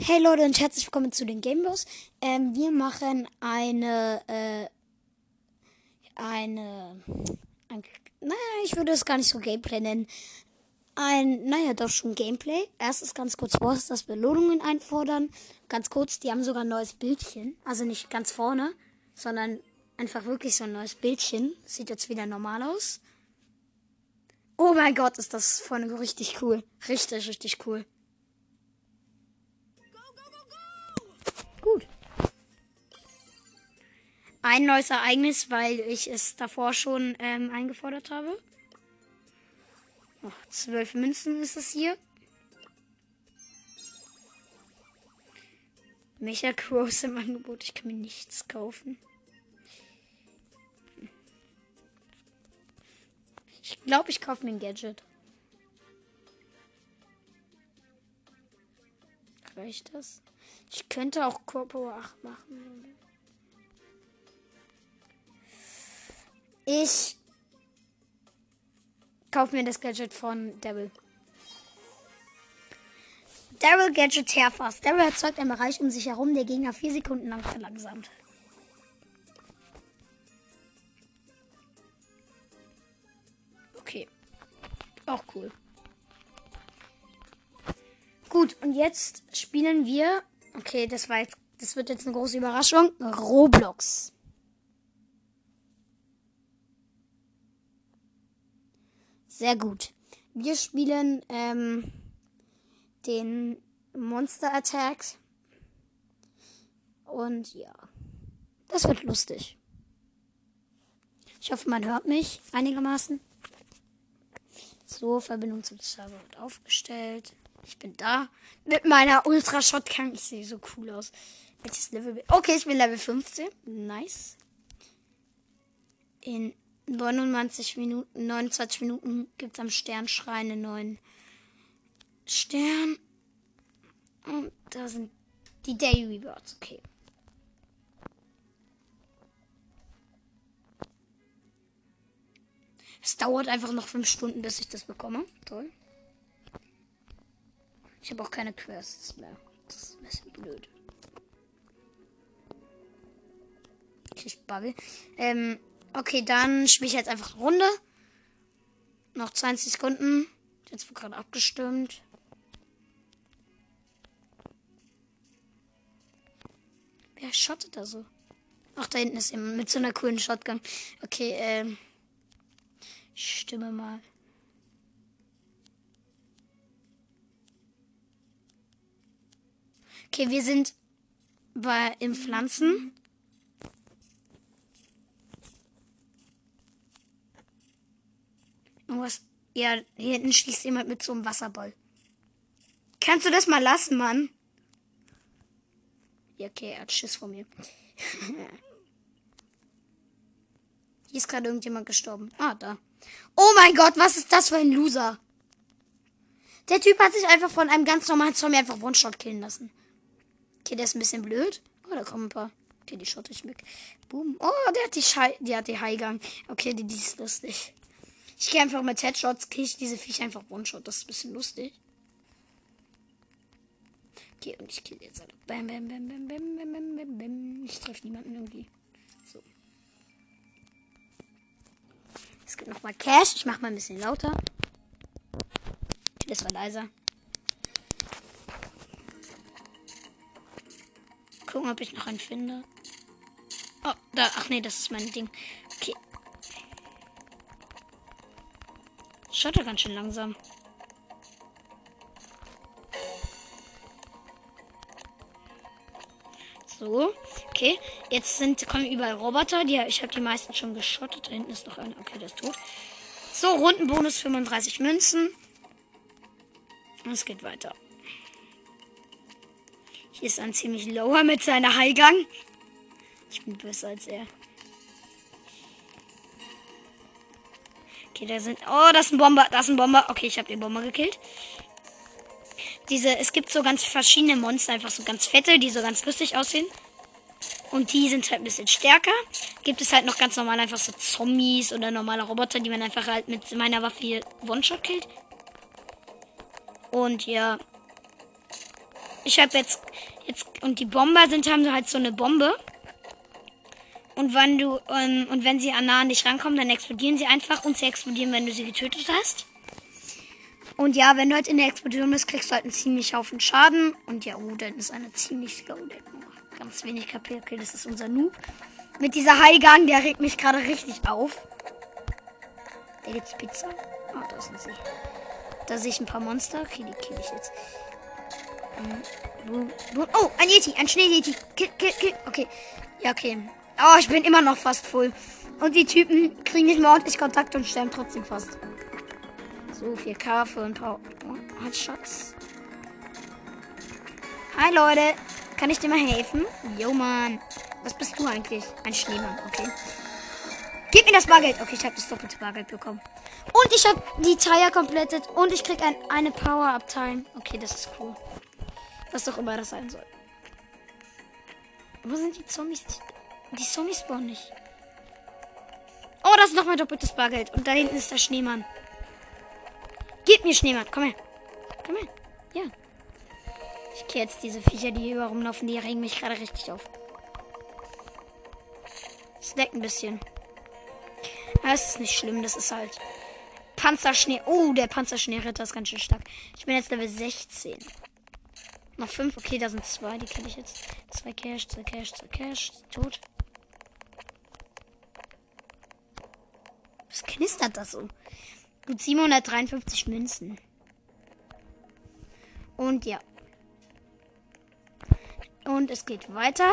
Hey Leute und herzlich willkommen zu den Gamebos. Ähm, wir machen eine, äh, eine, ein, naja, ich würde es gar nicht so Gameplay nennen. Ein, naja, doch schon Gameplay. Erstes ganz kurz Boss, das Belohnungen einfordern. Ganz kurz, die haben sogar ein neues Bildchen. Also nicht ganz vorne, sondern einfach wirklich so ein neues Bildchen. Sieht jetzt wieder normal aus. Oh mein Gott, ist das vorne richtig cool. Richtig, richtig cool. Ein neues Ereignis, weil ich es davor schon ähm, eingefordert habe. Oh, zwölf Münzen ist es hier. Mecha Crows im Angebot. Ich kann mir nichts kaufen. Ich glaube, ich kaufe mir ein Gadget. Reicht das? Ich könnte auch Corpo 8 machen. Ich kaufe mir das Gadget von Devil. Daryl Gadget Terfast. Daryl erzeugt einen Bereich um sich herum, der Gegner vier Sekunden lang verlangsamt. Okay. Auch cool. Gut, und jetzt spielen wir. Okay, das war jetzt. Das wird jetzt eine große Überraschung. Roblox. Sehr gut. Wir spielen ähm, den Monster Attacks. Und ja. Das wird lustig. Ich hoffe, man hört mich einigermaßen. So, Verbindung zum Server wird aufgestellt. Ich bin da. Mit meiner Ultra Shotgun. Ich sehe so cool aus. Welches Level bin Okay, ich bin Level 15. Nice. In 29 Minuten, 29 Minuten gibt es am Sternschrein einen neuen Stern. Und da sind die Daily Rewards. Okay. Es dauert einfach noch 5 Stunden, bis ich das bekomme. Toll. Ich habe auch keine Quests mehr. Das ist ein bisschen blöd. Ich bugge. Ähm, okay, dann spiele ich jetzt einfach eine Runde. Noch 20 Sekunden. Jetzt wird gerade abgestimmt. Wer schottet da so? Ach, da hinten ist jemand mit so einer coolen Shotgun. Okay, ähm. Ich stimme mal. Okay, wir sind bei im Pflanzen. Irgendwas. Ja, hier hinten schießt jemand mit so einem Wasserball. Kannst du das mal lassen, Mann? Ja, okay, er hat Schiss vor mir. Hier ist gerade irgendjemand gestorben. Ah, da. Oh mein Gott, was ist das für ein Loser? Der Typ hat sich einfach von einem ganz normalen Zombie einfach One-Shot killen lassen. Okay, der ist ein bisschen blöd. Oh, da kommen ein paar. Okay, die schotte ich weg. Boom. Oh, der hat die Schei die hat die Highgang. Okay, die, die ist lustig. Ich gehe einfach mit Headshots, kriege ich diese Viecher einfach One-Shot. Das ist ein bisschen lustig. Okay, und ich kill jetzt alle. Bam, bam, bam, bam, bam, bam, bam, bam, bam. Ich treffe niemanden irgendwie. So. Es gibt nochmal Cash. Ich mache mal ein bisschen lauter. Das war leiser. Gucken, ob ich noch einen finde. Oh, da. Ach nee, das ist mein Ding. Schaut er ganz schön langsam. So, okay. Jetzt sind kommen überall Roboter. Die, ich habe die meisten schon geschottet. Da hinten ist noch einer. Okay, der ist tot. So, Rundenbonus 35 Münzen. Und es geht weiter. Hier ist ein ziemlich lower mit seiner Highgang. Ich bin besser als er. Okay, da sind. Oh, das ist ein Bomber. Das ist ein Bomber. Okay, ich habe den Bomber gekillt. Diese, es gibt so ganz verschiedene Monster, einfach so ganz fette, die so ganz lustig aussehen. Und die sind halt ein bisschen stärker. Gibt es halt noch ganz normal einfach so Zombies oder normale Roboter, die man einfach halt mit meiner Waffe One-Shot killt. Und ja. ich habe jetzt, jetzt, und die Bomber sind, haben halt so eine Bombe. Und wenn du, ähm, und wenn sie an nah an dich rankommen, dann explodieren sie einfach und sie explodieren, wenn du sie getötet hast. Und ja, wenn du halt in der Explosion bist, kriegst du halt einen ziemlich Haufen Schaden. Und ja, oh, dann ist eine ziemlich slow. Der ganz wenig KP. Okay, das ist unser Noob. Mit dieser Highgang, der regt mich gerade richtig auf. Da gibt's Pizza. Oh, da sind sie. Da sehe ich ein paar Monster. Okay, die kill ich jetzt. Ähm, Oh, ein Yeti, ein Schnee-Yeti. Kill, kill, kill. Okay. Ja, okay. Oh, ich bin immer noch fast voll. Und die Typen kriegen nicht mehr ordentlich Kontakt und sterben trotzdem fast. So, 4K für ein paar Headshots. Hi, Leute. Kann ich dir mal helfen? Jo, Mann. Was bist du eigentlich? Ein Schneemann, okay. Gib mir das Bargeld. Okay, ich habe das doppelte Bargeld bekommen. Und ich habe die Tire completed. Und ich krieg ein, eine Power-Up-Time. Okay, das ist cool. Was auch immer das sein soll. Wo sind die Zombies? Die Zombies spawnen nicht. Oh, das ist noch mein doppeltes Bargeld. Und da hinten ist der Schneemann. Gib mir Schneemann. Komm her. Komm her. Ja. Ich kehre jetzt diese Viecher, die hier rumlaufen. Die regen mich gerade richtig auf. Leckt ein bisschen. Es ist nicht schlimm. Das ist halt Panzerschnee. Oh, der Panzerschneeritter ist ganz schön stark. Ich bin jetzt Level 16. Noch fünf. Okay, da sind zwei. Die kenne ich jetzt. Zwei Cash, zwei Cash, zwei Cash. Tot. Was knistert das so? Gut 753 Münzen. Und ja. Und es geht weiter.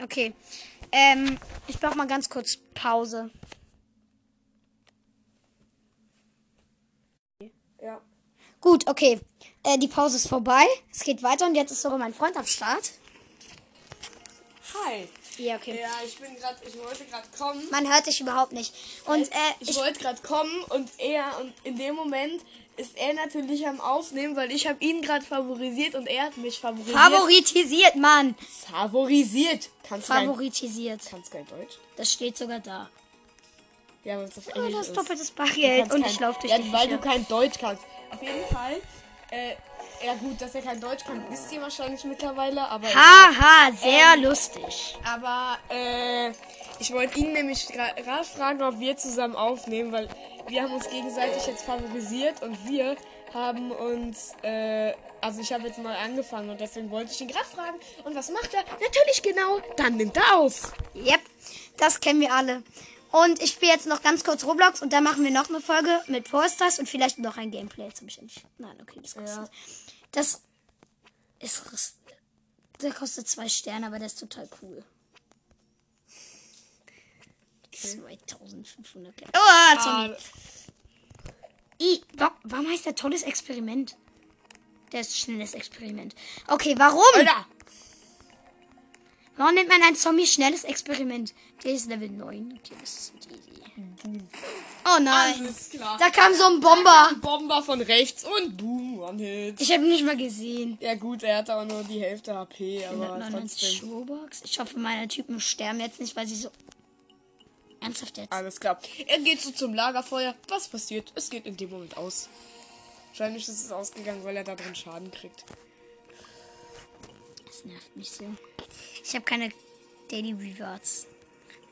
Okay. Ähm, ich brauche mal ganz kurz Pause. Ja. Gut, okay. Äh, die Pause ist vorbei. Es geht weiter und jetzt ist sogar mein Freund am Start. Hi. Ja, okay. Ja, ich bin gerade, ich wollte gerade kommen. Man hört dich überhaupt nicht. Und äh, Ich, ich, wollte gerade kommen und er und in dem Moment ist er natürlich am Aufnehmen, weil ich habe ihn gerade favorisiert und er hat mich favorisiert. favoritisiert, Mann. favorisiert. Kannst du kein, Favoritisiert. kannst kein Deutsch? Das steht sogar da. Ja, weil es auf Oh, Englisch das ist. doppeltes Du Bargeld und kein- ich laufe durch ja, die weil du Viecher. kein Deutsch kannst. Auf jeden Fall. Äh, ja gut, dass er kein Deutsch kann, wisst ihr wahrscheinlich mittlerweile, aber Haha, sehr lustig. Aber äh, ich wollte ihn nämlich gerade fragen, ob wir zusammen aufnehmen, weil wir haben uns gegenseitig jetzt favorisiert und wir haben uns, äh, also ich habe jetzt mal angefangen und deswegen wollte ich ihn gerade fragen. Und was macht er? Natürlich genau, dann nimmt er auf. Yep, das kennen wir alle. Und ich spiele jetzt noch ganz kurz Roblox und dann machen wir noch eine Folge mit Posters und vielleicht noch ein Gameplay. Jetzt habe ich endlich. Nein, okay, das kostet. Ja. Das ist. Der kostet zwei Sterne, aber der ist total cool. 2500. Geld. Oh, Zombie. Ah, I, wa warum heißt der tolles Experiment? Der ist schnelles Experiment. Okay, warum? Alter, Warum nennt man ein Zombie schnelles Experiment? Der ist Level 9. Okay, das ist easy. Oh nein. Da kam so ein Bomber. Bomber von rechts und boom, One-Hit. Ich habe ihn nicht mal gesehen. Ja gut, er hat aber nur die Hälfte HP, aber 199 trotzdem. Ich hoffe, meine Typen sterben jetzt nicht, weil sie so. Ernsthaft jetzt? Alles klar. Er geht so zum Lagerfeuer. Was passiert? Es geht in dem Moment aus. Wahrscheinlich ist es ausgegangen, weil er da drin Schaden kriegt. Das nervt mich so. Ich habe keine Daily Rewards.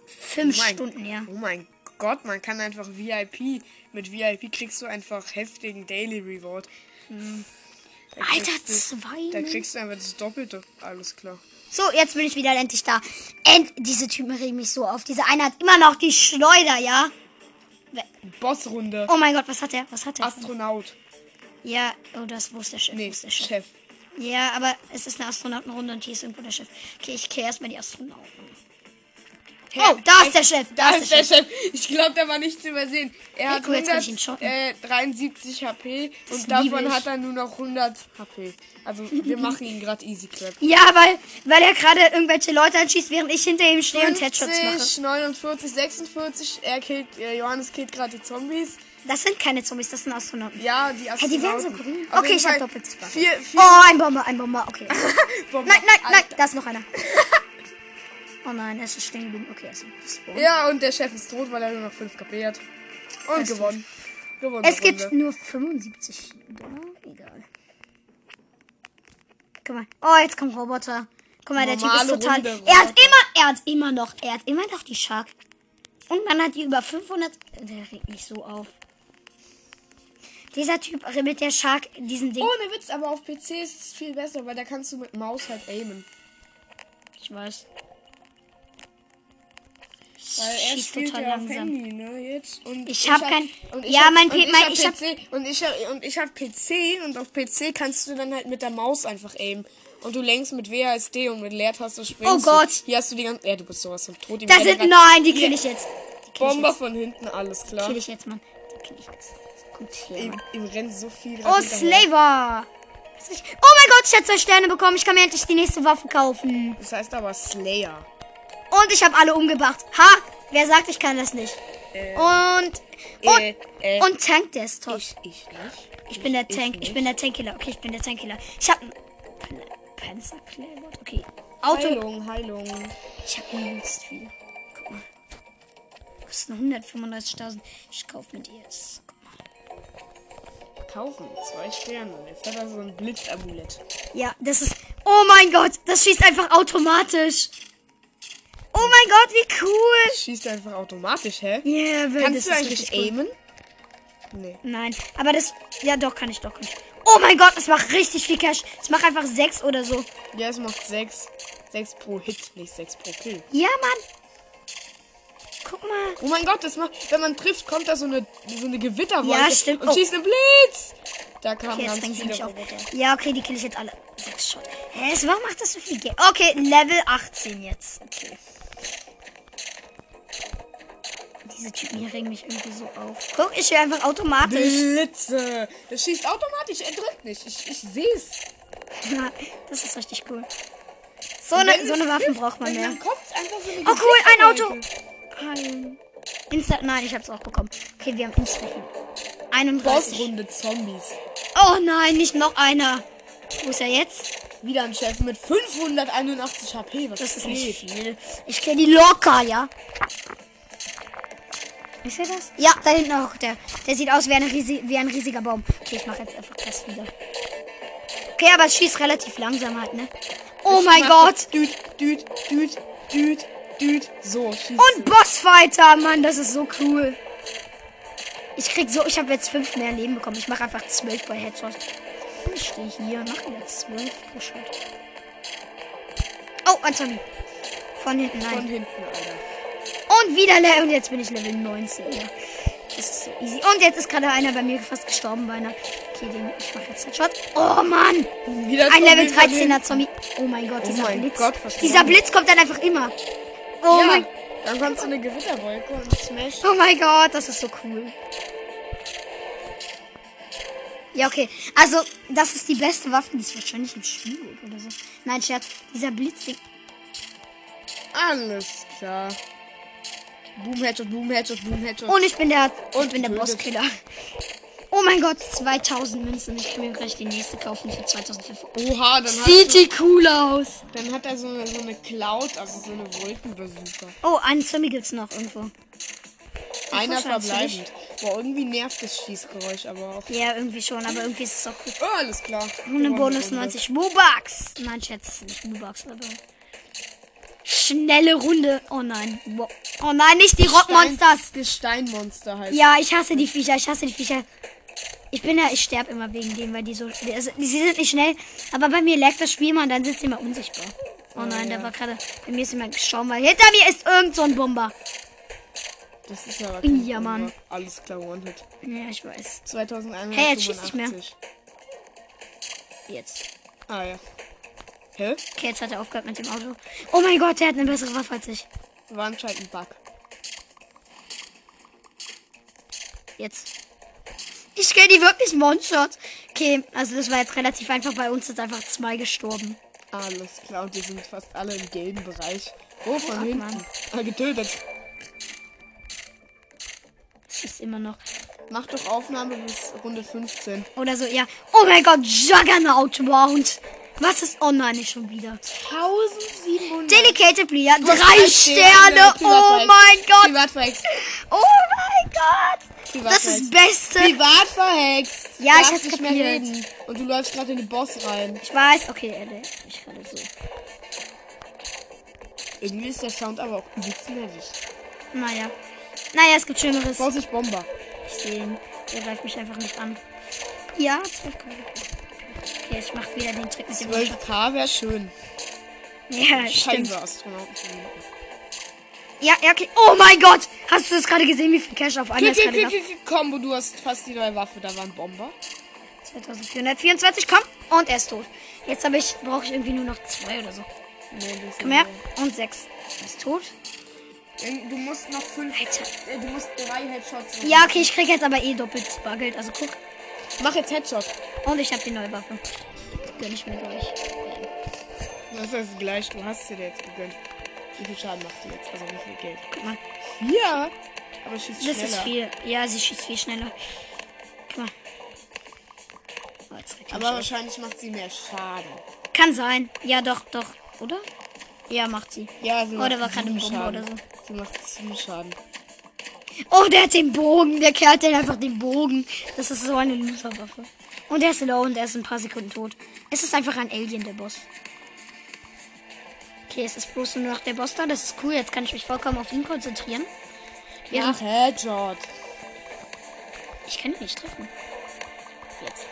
Fünf Oh mein- Stunden, ja. Oh mein Gott, man kann einfach VIP. Mit VIP kriegst du einfach heftigen Daily Reward. Da Alter, du- zwei. Da kriegst du einfach das Doppelte. Alles klar. So, jetzt bin ich wieder endlich da. End diese Typen regen mich so auf. Dieser eine hat immer noch die Schleuder, ja? Bossrunde. Oh mein Gott, was hat er? Was hat er? Astronaut. Ja, oh, das, der Chef? Nee, der Chef? Chef. Ja, aber es ist eine Astronautenrunde und hier ist irgendwo der Chef. Okay, ich kehre erstmal die Astronauten. Oh, da ist der Chef. Da ist der Chef. Ich glaube, der war nicht zu übersehen. Er hat cool, schotten. 173 HP Das und davon ich. hat er nur noch 100 HP. Also wir machen ihn gerade easy clap. Ja, weil, weil er gerade irgendwelche Leute anschießt, während ich hinter ihm stehe und Headshots mache. 50, 49, 46. Er killt, äh, Johannes killt gerade die Zombies. Das sind keine Zombies, das sind Astronauten. Ja, die die Astronauten. werden so grün. Auf Okay, ich hab Fall doppeltes Bug. Vier, vier Oh, ein Bomber, ein Bomber, okay. Bomben. Nein, nein, nein, Alter. da ist noch einer. Oh nein, es ist stehen geblieben. Okay, es ist Spawn. Ja, und der Chef ist tot, weil er nur noch 5 KP hat. Und gewonnen. gewonnen. Es die gibt Runde. nur 75 Dollar. Egal. Guck mal. Oh, jetzt kommt Roboter. Guck mal, der Typ ist Normale total. Runde, er hat immer, er hat immer noch, er hat immer noch die Shark. Und man hat die über 500. Der regt mich so auf. Dieser Typ mit der Shark, diesen Ding. Ohne Witz, aber auf PC ist es viel besser, weil da kannst du mit Maus halt aimen. Ich weiß. Weil er Schießt spielt total ja auf langsam. Handy, ne, jetzt. Und Ich hab kein- und Ja, hab- mein und ich mein- hab ich hab- PC und ich hab, und ich hab PC und auf PC kannst du dann halt mit der Maus einfach aimen. Und du lenkst mit WASD und mit Leertaste springst Oh Gott. Du. Hier hast du die ganze... Ja, du bist sowas von tot. Die Da Männer sind. Nein, die kill ich jetzt. Die ich Bomber jetzt. von hinten, alles klar. Kill ich jetzt, Mann. Die kill ich jetzt. Mann. ihm rennt so viel Oh. Slaver. Oh mein Gott, ich habe zwei Sterne bekommen. Ich kann mir endlich die nächste Waffe kaufen. Das heißt aber Slayer. Und ich habe alle umgebracht. Ha! Wer sagt, ich kann das nicht? Äh, Und. Und, äh, äh, und Tank, der ist tot. ich, ich nicht. Ich bin der Tank. Ich nicht. bin der Tankkiller. Okay, ich bin der Tankkiller. Ich hab. Panzerkleber. Okay. Auto. Heilung, Heilung. Ich hab übelst viel. Guck mal. Kosten 135.000. Ich kauf mir die jetzt. Guck mal. Kaufen, zwei Sterne. Jetzt hat er so ein Blitzamulett. Ja, das ist. Oh mein Gott, das schießt einfach automatisch. Oh mein Gott, wie cool. Schießt einfach automatisch, hä? Yeah, das Kannst du eigentlich cool. aimen? Nee. Nein, aber das. Ja, doch, kann ich, doch, kann ich. Oh mein Gott, das macht richtig viel Cash. Es macht einfach 6 oder so. Ja, es macht 6. 6 pro Hit, nicht 6 pro Kill. Ja, Mann. Guck mal. Oh mein Gott, das macht, wenn man trifft, kommt da so eine, so eine Gewitterwolke Ja, stimmt. und Oh. schießt einen Blitz. Da kamen Okay, ganz viele. Roboter. Ja, okay, die kill ich jetzt alle. Sechs Shot. Hä, es- warum macht das so viel Geld? Okay, Level 18 jetzt. Okay. Diese Typen hier regen mich irgendwie so auf. Guck, ich höre einfach automatisch. Blitze. Das schießt automatisch, er drückt nicht. Ich, ich seh's. Ja, das ist richtig cool. So eine, so es eine Waffen braucht man mehr. So Oh cool, ein Auto. Ein Insta nein, ich hab's auch bekommen. Okay, wir haben Insta hier. 31. Bossrunde Zombies. Oh nein, nicht noch einer. Wo ist er jetzt? Wieder ein Chef mit 581 HP. Was Das ist nicht viel. Ich kenne die locker, ja. Ist er das? Ja, da hinten auch. Der, der sieht aus wie, eine wie ein riesiger Baum. Okay, ich mache jetzt einfach das wieder. Okay, aber es schießt relativ langsam halt, ne? Oh mein Gott. Düt, düt, düt, düt, düt. So, Und Bossfighter, Mann, das ist so cool. Ich krieg so, ich habe jetzt fünf mehr Leben bekommen. Ich mache einfach zwölf bei Headshot. Ich stehe hier, mache jetzt zwölf pro Shot. Oh, ein Zombie. Von hinten, Von nein. hinten, Alter. Und wieder Level. Und jetzt bin ich Level 19. Ja. Das ist so easy. Und jetzt ist gerade einer bei mir fast gestorben, beinahe. Okay, den, ich mache jetzt Headshot. Oh Mann. Wieder Ein Level Zombie von 13er Zombie. Oh mein Gott, dieser mein Blitz. Gott, dieser? Blitz kommt dann einfach immer. Oh ja, mein dann kommt so eine Gewitterwolke und smash. Oh mein Gott, das ist so cool. Ja, okay. Also, das ist die beste Waffe, die es wahrscheinlich im Spiel gibt oder so. Nein, Scherz. Dieser Blitzding. Alles klar. Boom Headshot, Boom Headshot, Boom Headshot. Und ich bin der, ich Und bin der. Bosskiller. Oh mein Gott, 2000 Münzen. Ich kann mir gleich die nächste kaufen für 2500. Oha, dann hat, Sieht die cool aus. dann hat er so eine, so eine Cloud, also so eine Wolkenbazooka. Oh, einen Zombie gibt's noch irgendwo. Einer wahrscheinlich verbleibend. Boah, irgendwie nervt das Schießgeräusch aber auch. Ja, irgendwie schon, aber irgendwie ist es auch cool. Oh, alles klar. Und eine Gewonnen, Bonus Runde. 90 Bucks. Nein, das ist nicht Bucks, aber. Schnelle Runde. Oh nein. Oh nein, nicht die Rockmonsters. Gesteinmonster heißt. Ja, ich hasse die Viecher. Ich hasse die Viecher. Ich bin ja, ich sterbe immer wegen denen, weil die so. die- Also, die, sie sind nicht schnell, aber bei mir lag das Spiel immer und dann sind sie immer unsichtbar. Oh nein, der war gerade. Bei mir ist jemand gestorben, weil hinter mir ist irgend so ein Bomber. Das ist aber Ja, Bomber. Mann. Alles klar, One-Hit. Ja, ich weiß. 2185. Hey, jetzt schießt nicht mehr. Jetzt. Ah, ja. Hä? Okay, jetzt hat er aufgehört mit dem Auto. Oh mein Gott, der hat eine bessere Waffe als ich. War anscheinend ein Bug. Jetzt. Ich kill die wirklich One-Shot. Okay, also das war jetzt relativ einfach. Bei uns sind einfach zwei gestorben. Alles klar, und die sind fast alle im gelben Bereich. Oh, von ab, hinten. Mann. Ah, getötet. Es ist immer noch. Mach doch Aufnahme bis Runde 15. Oder so, ja. Oh mein Gott, Juggernaut Round. Was ist. Nicht schon wieder. 1700. Delicated Player, drei Sterne. Oh mein Gott. Oh mein Gott. Privat Das ist das Beste. Privat verhext. Ja, ich hab's nicht mehr reden. Und du läufst gerade in den Boss rein. Ich weiß. Okay, Ende. Ich das so. Irgendwie ist der Sound aber auch übelst nervig. Naja. Naja, es gibt Schlimmeres. Vorsicht, Bomber. Ich sehe ihn. Der greift mich einfach nicht an. Ja, 12 K. Okay, ich mach wieder den Trick mit dem One-Shot. 12k wäre schön. Ja, stimmt. Scheiße, Astronauten. Ja, ja, okay. Oh mein Gott! Hast du das gerade gesehen, wie viel Cash auf einmal ist Combo, du hast fast die neue Waffe. Da war ein Bomber. 2424, komm. Und er ist tot. Jetzt habe ich, brauche ich irgendwie nur noch zwei oder so. Nee, Komm her. Und sechs. Er ist tot. mehr. Du musst noch fünf. Alter. äh, Du musst drei Headshots. machen. Ja, okay, ich krieg jetzt aber eh doppelt Bargeld. Also guck. Mach jetzt Headshot. Und ich habe die neue Waffe. Gönn ich mir gleich. Das ist gleich. Du hast sie dir jetzt gegönnt. Wie viel Schaden macht die jetzt? Also wie viel Geld? Guck mal. Ja. Aber schießt Das schneller. ist viel. Ja, sie schießt viel schneller. Guck mal. Oh, Aber auf. wahrscheinlich macht sie mehr Schaden. Kann sein. Ja, doch, doch. Oder? Ja, macht sie. Ja, sie Oh, macht der war gerade im Schaden. oder so. Sie macht sieben Schaden. Oh, der hat den Bogen. Der Kerl hat den einfach den Bogen. Das ist so eine Loserwaffe. Und er ist low und er ist in ein paar Sekunden tot. Es ist einfach ein Alien, der Boss. Okay, es ist bloß nur noch der Boss da. Das ist cool. Jetzt kann ich mich vollkommen auf ihn konzentrieren. Ach, Headshot. ich kann ihn nicht treffen. Jetzt.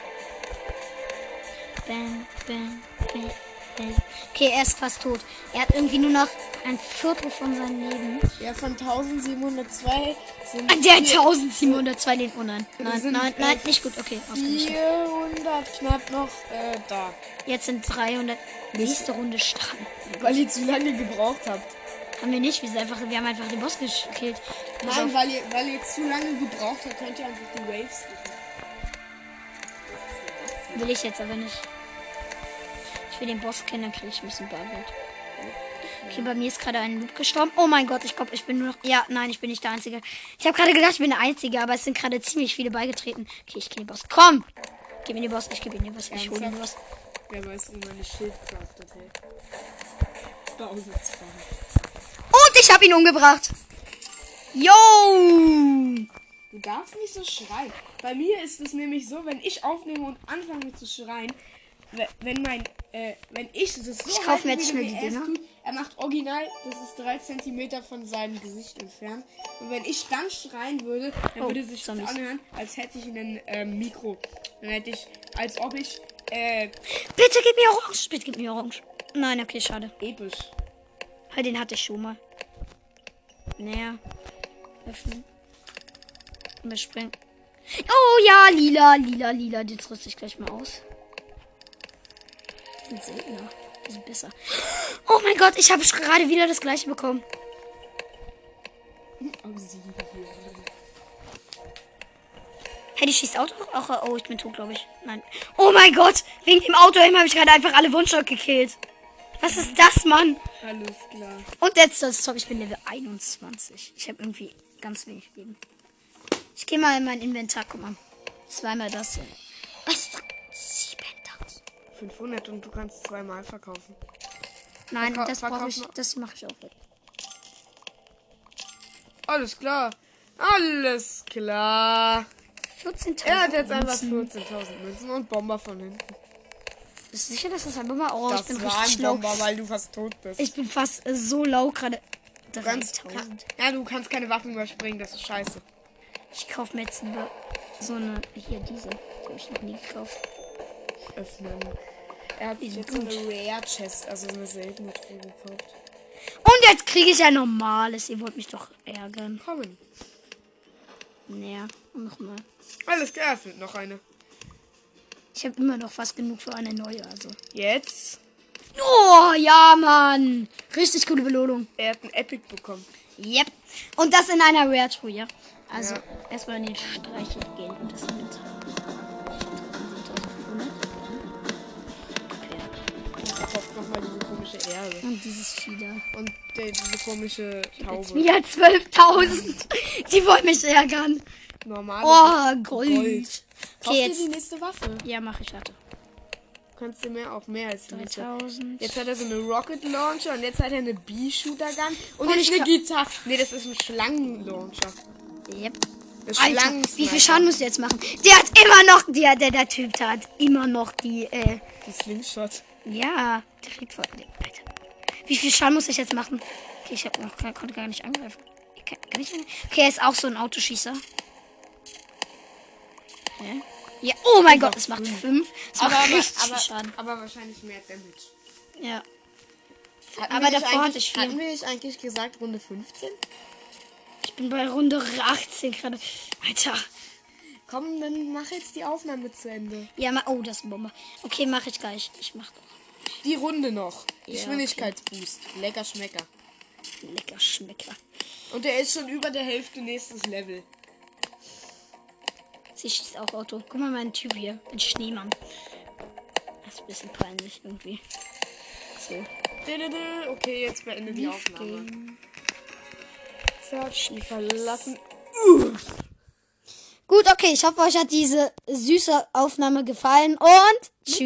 Bam, bam, bam, bam. Okay, er ist fast tot. Er hat irgendwie nur noch ein Viertel von seinem Leben. Ja, von 1702 sind Ah, Der hat vier- 1702 den. Oh nein. Nein, sind, nein, äh, nein, nicht gut. Okay, ausgeglichen. 400 knapp noch äh, da. Jetzt sind 300. Nächste Runde starten. Weil ihr zu lange gebraucht habt. Haben wir nicht. Wir, sind einfach, wir haben einfach den Boss gekillt. Pass Nein, auf. weil ihr, weil ihr zu lange gebraucht habt, könnt ihr einfach die Waves. Will ich jetzt aber nicht. Ich will den Boss kennen, dann kriege ich ein bisschen Bargeld. Okay, bei mir ist gerade ein Loop gestorben. Oh mein Gott, ich glaube, ich bin nur noch. Ja, nein, ich bin nicht der Einzige. Ich habe gerade gedacht, ich bin der Einzige, aber es sind gerade ziemlich viele beigetreten. Okay, ich kill den Boss. Komm! Gib mir den Boss, ich gebe ihn den Boss, ich hole den Boss. Wer weiß, wie man eine Schild craftet, hey. Und ich habe ihn umgebracht. Yo! Du darfst nicht so schreien. Bei mir ist es nämlich so, wenn ich aufnehme und anfange zu schreien, wenn mein, äh, wenn ich das so Ich kauf mir halte, jetzt schnell er die Dinger. tut, er macht original, das ist drei Zentimeter von seinem Gesicht entfernt. Und wenn ich dann schreien würde, dann Oh, würde sich das anhören, als hätte ich ein ähm, Mikro. Dann hätte ich, als ob ich, äh, Bitte gib mir Orange. Bitte gib mir Orange. Nein, okay, schade. episch. Halt, den hatte ich schon mal. Näher. Öffnen. Überspringen. Oh ja, lila, lila, lila. Jetzt rüste ich gleich mal aus. Seltener. Die sind besser. Oh mein Gott, ich habe gerade wieder das gleiche bekommen. Oh, hier. Hey, die schießt Auto? Ach, oh, ich bin tot, glaube ich. Nein. Oh mein Gott, wegen dem Auto habe ich gerade einfach alle Wunschstock gekillt. Was ist das, Mann? Alles klar. Und jetzt das Top, ich bin Level 21. Ich habe irgendwie ganz wenig Leben. Ich gehe mal in mein Inventar, guck mal. Zweimal das. Hier. Was? 7000. 500 und du kannst zweimal verkaufen. Nein, Verkau- das brauche ich, das mache ich auch weg. Alles klar. Alles klar. 14.000. Er hat jetzt einfach Münzen. 14.000 Münzen und Bomber von hinten. Bist du sicher, dass das ein Bomber? Oh, ich Das bin war richtig ein low. Bomber, weil du fast tot bist. Ich bin fast äh, so low gerade. Du kannst, 3000. ja, du kannst keine Waffen überspringen, das ist scheiße. Ich kaufe mir jetzt so eine. Hier, diese. Die habe ich noch nie gekauft. Öffnen. Er hat jetzt so eine Rare Chest, also eine seltene Truhe gekauft. Und jetzt kriege ich ein normales. Ihr wollt mich doch ärgern. Kommen. Naja, nochmal. Alles fehlt noch eine. Ich habe immer noch fast genug für eine neue, also. Jetzt. Oh, ja, Mann. Richtig coole Belohnung. Er hat ein Epic bekommen. Yep. Und das in einer Rare Truhe, ja. Also, Ja. erstmal in den Streichel gehen und das nochmal diese komische Erde. Und dieses Fieder. Und äh, diese komische Jetzt Taube. wieder 12.000. Die wollen mich ärgern. Normale Oh, Gold. Gold. Okay, jetzt. die nächste Waffe. Ja, mach ich, warte. kannst du mehr auch mehr als Lisa. 3000. Jetzt hat er so eine Rocket Launcher und jetzt hat er eine B-Shooter Gun und, Und jetzt ich eine Gitarre. Nee, das ist ein Schlangenlauncher. Yep. Alter, wie viel Schaden musst du jetzt machen? Der hat immer noch, der, der, der Typ hat immer noch die, äh, Die Slingshot. Ja, der kriegt voll, nee, Alter. Wie viel Schaden muss ich jetzt machen? Okay, ich hab noch, konnte gar nicht angreifen. Kann, kann ich? Okay, er ist auch so ein Autoschießer. Hä? Ja, oh mein Gott, es macht fünf. Es macht Aber, aber, viel aber, Schaden. aber wahrscheinlich mehr Damage. Ja. Hatten Aber davor hatte ich vier. Hatten wir nicht eigentlich gesagt Runde 15? Ich bin bei Runde 18 gerade. Alter. Komm, dann mach jetzt die Aufnahme zu Ende. Ja, ma oh, das ist eine Bombe. Okay, mache ich gleich. Ich mach doch. Die Runde noch. Ja, Geschwindigkeitsboost. Lecker Schmecker. Lecker Schmecker. Und der ist schon über der Hälfte nächstes Level. Sie schießt auch Auto. Guck mal, mein Typ hier. Ein Schneemann. Das ist ein bisschen peinlich irgendwie. So. Okay, jetzt beende die Aufnahme. Die verlassen. Gut, okay. Ich hoffe, euch hat diese süße Aufnahme gefallen und tschüss.